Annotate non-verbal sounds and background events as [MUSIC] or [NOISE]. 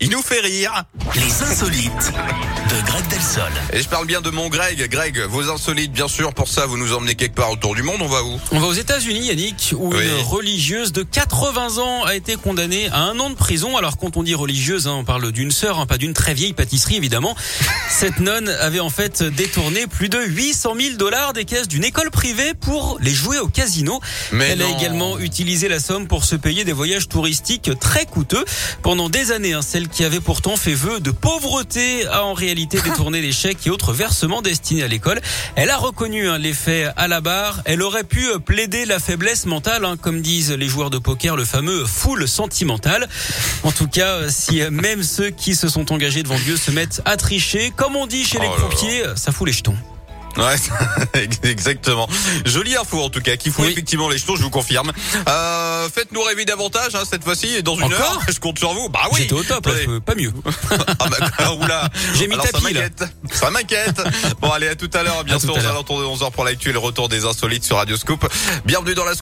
il nous fait rire. Les insolites de Greg Delsol. Et je parle bien de mon Greg. Greg, vos insolites, bien sûr. Pour ça, vous nous emmenez quelque part autour du monde. On va où? On va aux États-Unis, Yannick, où Oui. une religieuse de 80 ans a été condamnée à un an de prison. Alors quand on dit religieuse, hein, on parle d'une sœur, hein, pas d'une très vieille pâtisserie évidemment. [LAUGHS] Cette nonne avait en fait détourné plus de 800 000 dollars des caisses d'une école privée pour les jouer au casino. Mais Elle a également utilisé la somme pour se payer des voyages touristiques très coûteux. Pendant des années, hein, celle qui avait pourtant fait vœu de pauvreté a en réalité détourné les chèques et autres versements destinés à l'école. Elle a reconnu hein, les faits à la barre. Elle aurait pu euh, plaider la faiblesse mentale, hein, comme disent les joueurs de poker, le fameux full sentimental. En tout cas, euh, si euh, même ceux qui se sont engagés devant Dieu se mettent à tricher, comme on dit chez les Oh là là. croupiers, ça fout les jetons. Ouais, [LAUGHS] exactement. Jolie info en tout cas, qui fout Oui. effectivement les jetons, je vous confirme. Euh, Faites-nous rêver davantage hein, cette fois-ci et dans une Encore heure. [LAUGHS] Je compte sur vous. Bah oui. J'étais au top, là, pas mieux. [LAUGHS] Ah bah, oula. J'ai mis Alors, ça tapis, m'inquiète. Ça m'inquiète. Bon allez, à tout à l'heure. Bien À sûr, aux alentours de 11h pour l'actu et le retour des insolites sur Radio Scoop. Bienvenue dans la